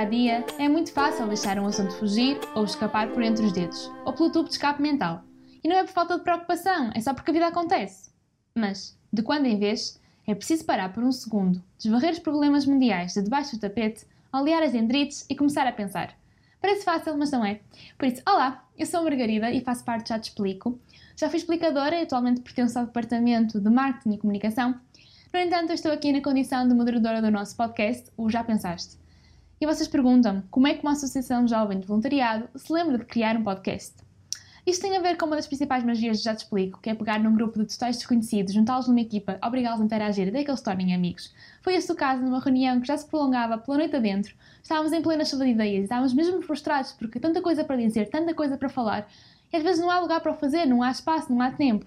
a dia, é muito fácil deixar um assunto fugir ou escapar por entre os dedos, ou pelo tubo de escape mental. E não é por falta de preocupação, é só porque a vida acontece. Mas, de quando em vez, é preciso parar por um segundo, desvarrer os problemas mundiais de debaixo do tapete, olear as dendrites e começar a pensar. Parece fácil, mas não é. Por isso, olá, eu sou a Margarida e faço parte Já Te Explico. Já fui explicadora e atualmente pertenço ao Departamento de Marketing e Comunicação. No entanto, estou aqui na condição de moderadora do nosso podcast, o Já Pensaste. E vocês perguntam como é que uma associação jovem de voluntariado se lembra de criar um podcast? Isto tem a ver com uma das principais magias de Já Te Explico, que é pegar num grupo de totais desconhecidos, juntá-los numa equipa, obrigá-los a interagir até que eles se tornem amigos. Foi este o caso numa reunião que já se prolongava pela noite adentro. Estávamos em plena chuva de ideias estávamos mesmo frustrados porque tanta coisa para dizer, tanta coisa para falar, e às vezes não há lugar para o fazer, não há espaço, não há tempo.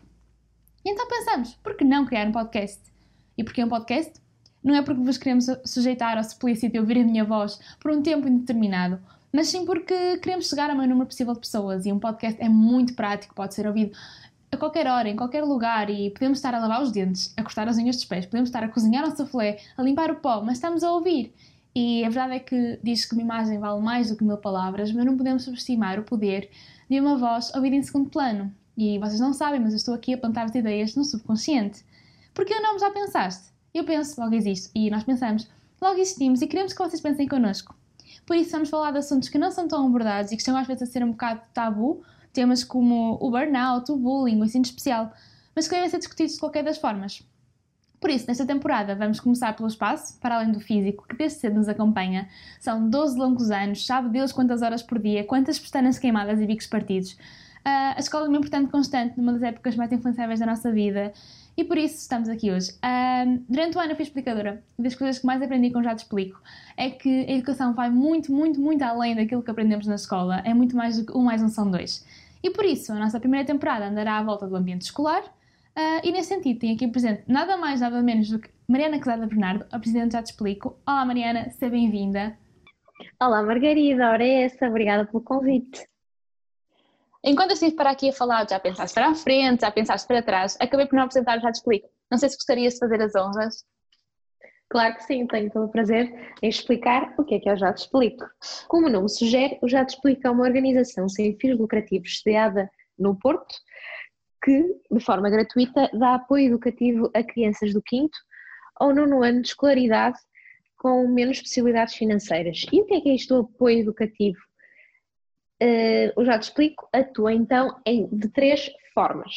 E então pensamos, por que não criar um podcast? E porquê um podcast? Não é porque vos queremos sujeitar ao suplícito e ouvir a minha voz por um tempo indeterminado, mas sim porque queremos chegar ao maior número possível de pessoas e um podcast é muito prático, pode ser ouvido a qualquer hora, em qualquer lugar e podemos estar a lavar os dentes, a cortar as unhas dos pés, podemos estar a cozinhar o soufflé, a limpar o pó, mas estamos a ouvir. E a verdade é que diz que uma imagem vale mais do que mil palavras, mas não podemos subestimar o poder de uma voz ouvida em segundo plano. E vocês não sabem, mas eu estou aqui a plantar as ideias no subconsciente. Porque o nome já pensaste? Eu penso, logo existe. E nós pensamos, logo existimos e queremos que vocês pensem connosco. Por isso vamos falar de assuntos que não são tão abordados e que estão às vezes a ser um bocado tabu, temas como o burnout, o bullying, o ensino especial, mas que devem ser discutidos de qualquer das formas. Por isso, nesta temporada, vamos começar pelo espaço, para além do físico, que desde cedo nos acompanha. São 12 longos anos, sabe Deus quantas horas por dia, quantas pestanas queimadas e bicos partidos. Uh, a escola é uma importante constante numa das épocas mais influenciáveis da nossa vida e por isso estamos aqui hoje. Uh, durante o ano eu fui explicadora das coisas que mais aprendi com Já Te Explico é que a educação vai muito, muito, muito além daquilo que aprendemos na escola. É muito mais do que um mais um são dois. E por isso, a nossa primeira temporada andará à volta do ambiente escolar, Uh, e nesse sentido, tenho aqui presente nada mais, nada menos do que Mariana Casada Bernardo, a Presidente Já Te Explico. Olá Mariana, seja bem-vinda. Olá Margarida, ora é essa, obrigada pelo convite. Enquanto eu estive para aqui a falar, já pensaste para a frente, já pensaste para trás, acabei por não apresentar Já Te Explico. Não sei se gostarias de fazer as honras. Claro que sim, tenho todo o prazer em explicar o que é que eu já te explico. Como o nome sugere, o Já te explico é uma organização sem fins lucrativos sediada no Porto, que, de forma gratuita, dá apoio educativo a crianças do quinto ou nono ano de escolaridade com menos possibilidades financeiras. E o que é que é isto do apoio educativo? Uh, eu já te explico, atua então em, de três formas.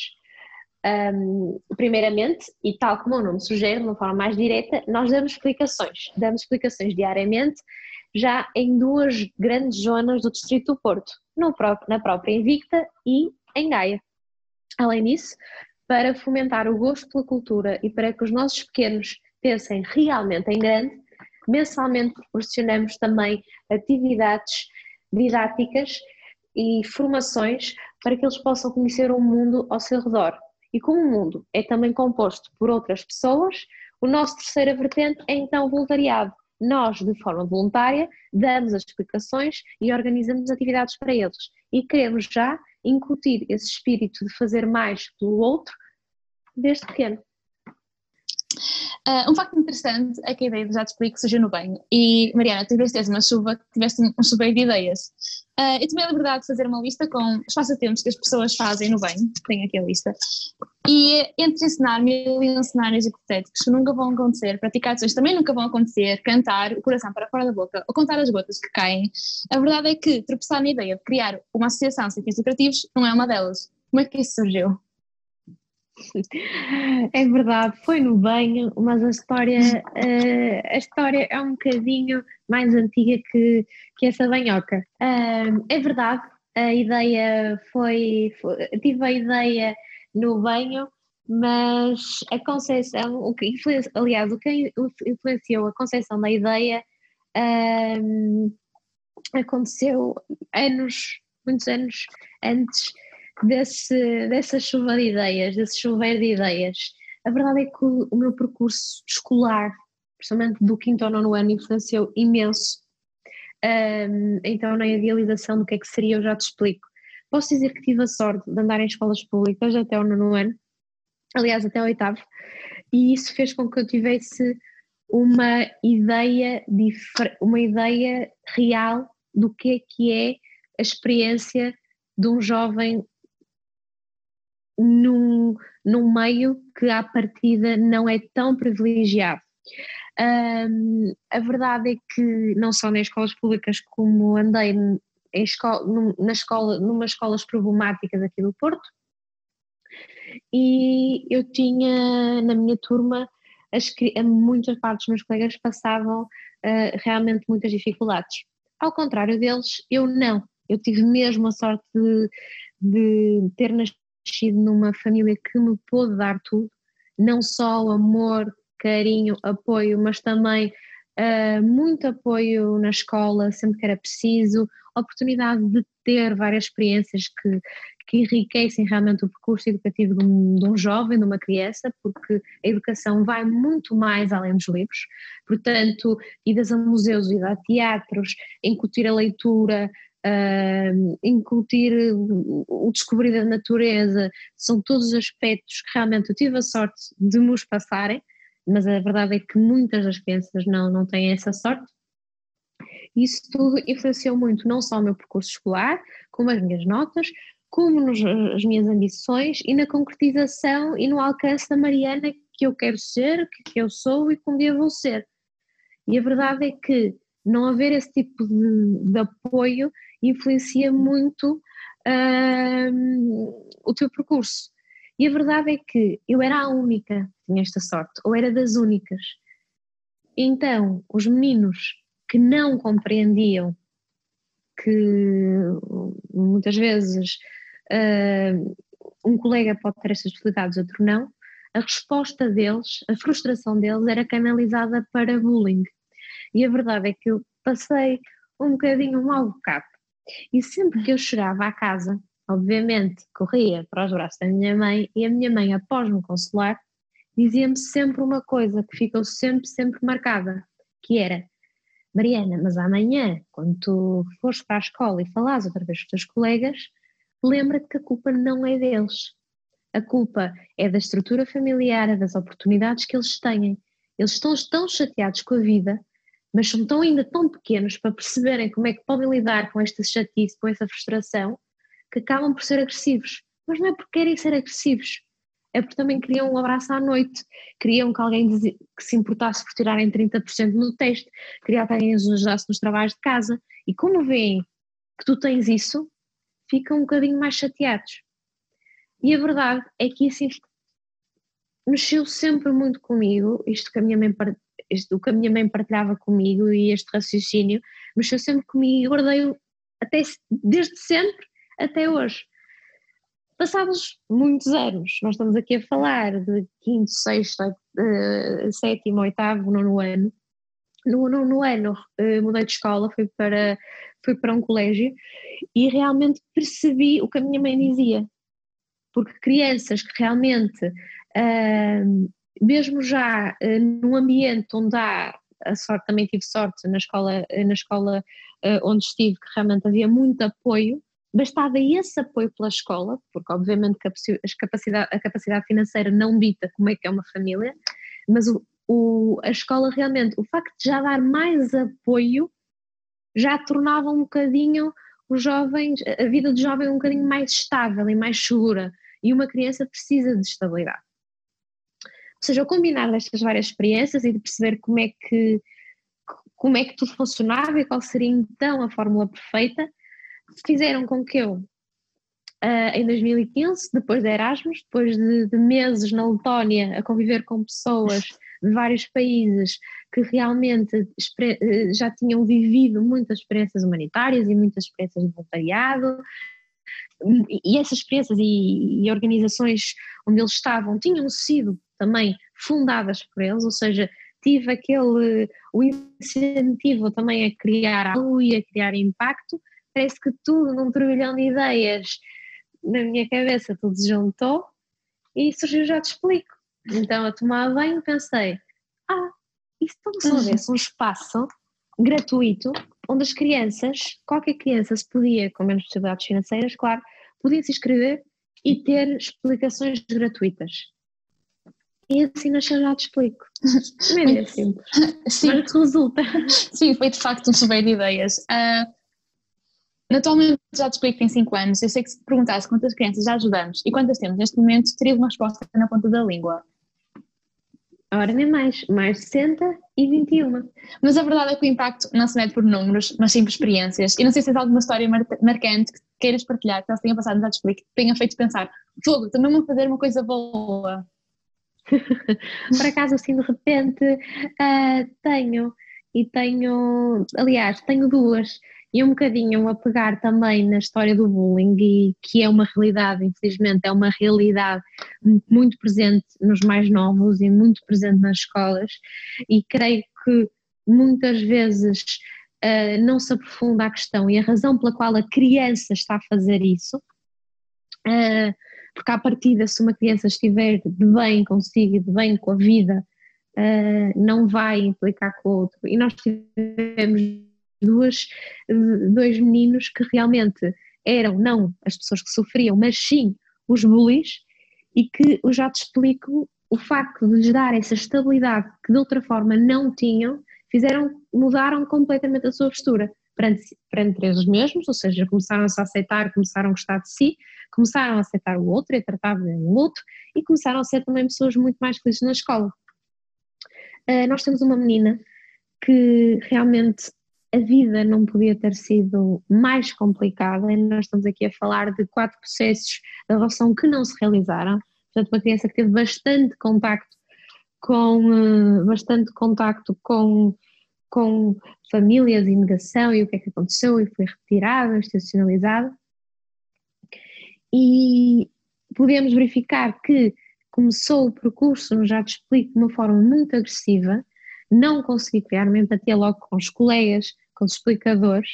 Um, primeiramente, e tal como o nome sugere, de uma forma mais direta, nós damos explicações. Damos explicações diariamente, já em duas grandes zonas do Distrito do Porto, próprio, na própria Invicta e em Gaia. Além disso, para fomentar o gosto pela cultura e para que os nossos pequenos pensem realmente em grande, mensalmente proporcionamos também atividades didáticas e formações para que eles possam conhecer o mundo ao seu redor. E como o mundo é também composto por outras pessoas, o nosso terceira vertente é então o voluntariado. Nós, de forma voluntária, damos as explicações e organizamos atividades para eles. E queremos já incutir esse espírito de fazer mais pelo outro desde pequeno. Uh, um facto interessante é que a ideia Já Te Explico surgiu no banho. E, Mariana, tiveste uma chuva, tiveste um chuveiro de ideias. Uh, eu tomei a liberdade de fazer uma lista com os passatempos que as pessoas fazem no banho, tenho aqui a lista, e entre ensinar mil e um cenários hipotéticos que nunca vão acontecer, praticar ações também nunca vão acontecer, cantar o coração para fora da boca ou contar as gotas que caem, a verdade é que tropeçar na ideia de criar uma associação sem fins lucrativos não é uma delas. Como é que isso surgiu? É verdade, foi no banho, mas a história, uh, a história é um bocadinho mais antiga que, que essa banhoca. É verdade, a ideia foi, foi, tive a ideia no banho, mas a concepção, o que aliás, o que influenciou a concepção da ideia aconteceu anos, muitos anos antes desse, dessa chuva de ideias, desse chover de ideias. A verdade é que o, o meu percurso escolar, principalmente do quinto ao nono ano, influenciou imenso. Um, então, na idealização do que é que seria, eu já te explico. Posso dizer que tive a sorte de andar em escolas públicas até o nono ano, aliás, até o oitavo, e isso fez com que eu tivesse uma ideia, uma ideia real do que é que é a experiência de um jovem num, num meio que à partida não é tão privilegiado. Um, a verdade é que não só nas escolas públicas como andei em escola, na escola, numa escolas problemáticas aqui do Porto, e eu tinha na minha turma as, muitas partes dos meus colegas passavam uh, realmente muitas dificuldades. Ao contrário deles, eu não. Eu tive mesmo a sorte de, de ter nascido numa família que me pôde dar tudo, não só amor, carinho, apoio, mas também uh, muito apoio na escola, sempre que era preciso, oportunidade de ter várias experiências que, que enriquecem realmente o percurso educativo de um, de um, jovem, de uma criança, porque a educação vai muito mais além dos livros, portanto, idas a museus, ir a teatros, incutir a leitura, uh, incutir o descobrir da natureza, são todos os aspectos que realmente eu tive a sorte de nos passarem, mas a verdade é que muitas das crianças não, não têm essa sorte. Isso tudo influenciou muito não só o meu percurso escolar, como as minhas notas, como nos, as minhas ambições e na concretização e no alcance da Mariana que eu quero ser, que eu sou e que um dia vou ser. E a verdade é que não haver esse tipo de, de apoio influencia muito uh, o teu percurso. E a verdade é que eu era a única que tinha esta sorte, ou era das únicas. Então, os meninos que não compreendiam que muitas vezes uh, um colega pode ter estas facilidades, outro não, a resposta deles, a frustração deles era canalizada para bullying. E a verdade é que eu passei um bocadinho mau bocado. E sempre que eu chegava à casa, obviamente corria para os braços da minha mãe e a minha mãe, após me consolar, dizia-me sempre uma coisa que ficou sempre, sempre marcada, que era Mariana, mas amanhã, quando tu fores para a escola e falares outra vez com os teus colegas, lembra-te que a culpa não é deles. A culpa é da estrutura familiar, é das oportunidades que eles têm. Eles estão tão chateados com a vida, mas são tão ainda tão pequenos para perceberem como é que podem lidar com esta chatice, com essa frustração, que acabam por ser agressivos. Mas não é porque querem ser agressivos, é porque também queriam um abraço à noite, queriam que alguém que se importasse por tirarem 30% no teste, queriam que alguém os ajudasse nos trabalhos de casa. E como veem que tu tens isso, ficam um bocadinho mais chateados. E a verdade é que isso mexeu sempre muito comigo, isto que a minha mãe, isto, o que a minha mãe partilhava comigo e este raciocínio, mexeu sempre comigo e guardei até, desde sempre até hoje. Passados muitos anos, nós estamos aqui a falar de quinto, sexto, uh, sétimo, oitavo, nono ano. No nono ano uh, mudei de escola, fui para, fui para um colégio e realmente percebi o que a minha mãe dizia. Porque crianças que realmente, uh, mesmo já uh, num ambiente onde há a sorte, também tive sorte na escola, na escola onde estive, que realmente havia muito apoio, bastava esse apoio pela escola, porque obviamente a capacidade, a capacidade financeira não dita como é que é uma família, mas o, o, a escola realmente, o facto de já dar mais apoio, já tornava um bocadinho os jovens, a vida do jovem um bocadinho mais estável e mais segura, e uma criança precisa de estabilidade. Seja, o combinar destas várias experiências e de perceber como é que como é que tudo funcionava e qual seria então a fórmula perfeita, fizeram com que eu, uh, em 2015, depois de Erasmus, depois de, de, meses na Letónia a conviver com pessoas de vários países que realmente uh, já tinham vivido muitas experiências humanitárias e muitas experiências de voluntariado, e essas experiências e, e organizações onde eles estavam tinham sido também fundadas por eles, ou seja, tive aquele o incentivo também a criar algo e a criar impacto, parece que tudo num turbilhão de ideias na minha cabeça tudo se juntou e surgiu já te explico. Então a tomar banho pensei, ah, isso tão só houvesse um espaço gratuito onde as crianças, qualquer criança se podia, com menos possibilidades financeiras, claro, podia se inscrever e ter explicações gratuitas. E assim nasceu já te explico. Não é bem simples. Sim. Mas resulta. Sim, foi de facto um chuveiro de ideias. Uh, atualmente já te explico tem 5 anos. Eu sei que se perguntasse quantas crianças já ajudamos e quantas temos neste momento, teria uma resposta na ponta da língua. Ora, nem mais, mais 60 e 21. Mas a verdade é que o impacto não se mede por números, mas sim por experiências. E não sei se tens alguma história mar marcante que queiras partilhar, que elas tenham passado, te explico, que tenha feito pensar, fogo, também vou fazer uma coisa boa. Por acaso, assim, de repente, uh, tenho, e tenho, aliás, tenho duas, e um bocadinho a pegar também na história do bullying, e que é uma realidade, infelizmente, é uma realidade muito presente nos mais novos e muito presente nas escolas, e creio que muitas vezes uh, não se aprofunda a questão e a razão pela qual a criança está a fazer isso. Uh, porque à partida, se uma criança estiver de bem consigo e de bem com a vida, uh, não vai implicar com o outro. E nós tivemos duas, dois meninos que realmente eram não as pessoas que sofriam, mas sim os bullies, e que eu já te explico o facto de lhes dar essa estabilidade que de outra forma não tinham, fizeram, mudaram completamente a sua postura perante, perante eles mesmos, ou seja, começaram-se a aceitar, começaram a gostar de si, começaram a aceitar o outro e a tratar bem o outro e começaram a ser também pessoas muito mais felizes na escola. Uh, nós temos uma menina que realmente a vida não podia ter sido mais complicada e nós estamos aqui a falar de quatro processos de adoção que não se realizaram, portanto uma criança que teve bastante contacto com, uh, bastante contacto com com famílias e negação e o que é que aconteceu e foi retirada, institucionalizada. E podemos verificar que começou o percurso, já te explico, de uma forma muito agressiva, não consegui criar uma empatia logo com os colegas, com os explicadores,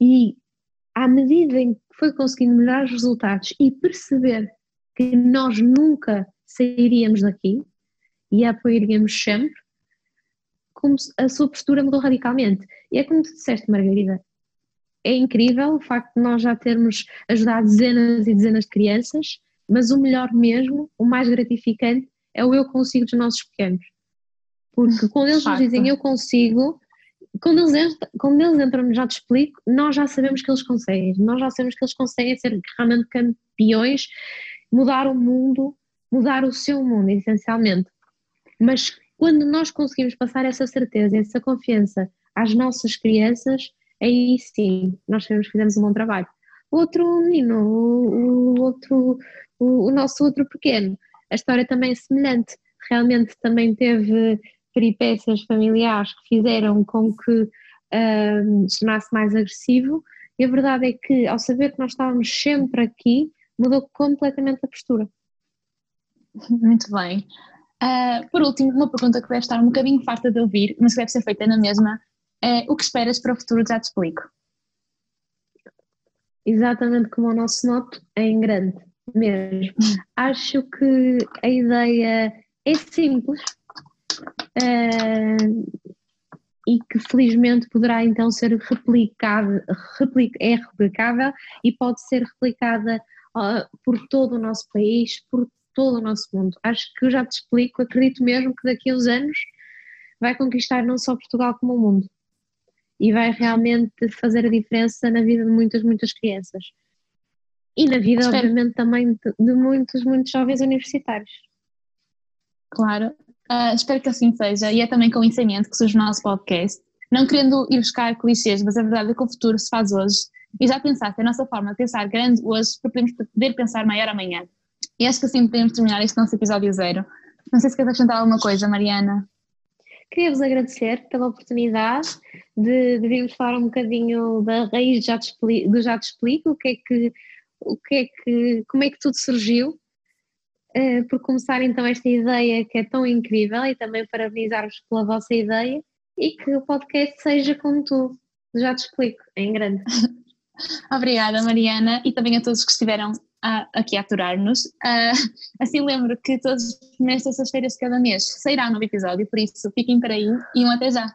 e à medida em que foi conseguindo melhorar os resultados e perceber que nós nunca sairíamos daqui e a apoiaríamos sempre, a sua postura mudou radicalmente. E é como tu disseste, Margarida, é incrível o facto de nós já termos ajudado dezenas e dezenas de crianças, mas o melhor mesmo, o mais gratificante, é o eu consigo dos nossos pequenos. Porque quando eles nos dizem eu consigo, quando eles, entram, quando eles entram, já te explico, nós já sabemos que eles conseguem, nós já sabemos que eles conseguem ser realmente campeões, mudar o mundo, mudar o seu mundo, essencialmente. Mas quando nós conseguimos passar essa certeza, essa confiança às nossas crianças, aí sim, nós sabemos que fizemos um bom trabalho. Outro menino, o, o outro, o, o, nosso outro pequeno, a história também é semelhante. Realmente também teve peripécias familiares que fizeram com que um, se tornasse mais agressivo, e a verdade é que, ao saber que nós estávamos sempre aqui, mudou completamente a postura. Muito bem. Uh, por último, uma pergunta que deve estar um bocadinho farta de ouvir, mas que deve ser feita na mesma, é o que esperas para o futuro? Já te explico. Exatamente como o nosso noto, é em grande, mesmo. Acho que a ideia é simples uh, e que felizmente poderá então ser replicada, replic, é replicável e pode ser replicada uh, por todo o nosso país, por todo o nosso mundo. Acho que eu já te explico, acredito mesmo que daqui a uns anos vai conquistar não só Portugal como o mundo e vai realmente fazer a diferença na vida de muitas, muitas crianças e na vida, Espero. obviamente, também de, de, muitos, muitos jovens universitários. Claro, uh, espero que assim seja e é também com o ensinamento que surge o nosso podcast. Não querendo ir buscar clichês, mas a verdade é que o futuro se faz hoje e já pensaste, a nossa forma de pensar grande hoje para podermos poder pensar maior amanhã. E acho que assim podemos terminar este nosso episódio zero. Não sei se queres acrescentar alguma coisa, Mariana. Queria-vos agradecer pela oportunidade de, de virmos falar um bocadinho da raiz do Já Te Explico, o que é que, o que é que, como é que tudo surgiu, uh, por começar então esta ideia que é tão incrível e também parabenizar-vos pela vossa ideia e que o podcast seja como tu, já te explico, em grande. Obrigada, Mariana, e também a todos que estiveram a, aqui a aturar-nos. Uh, assim lembro que todas as primeiras terças-feiras de cada mês sairá um novo episódio, por isso fiquem por aí e um até já!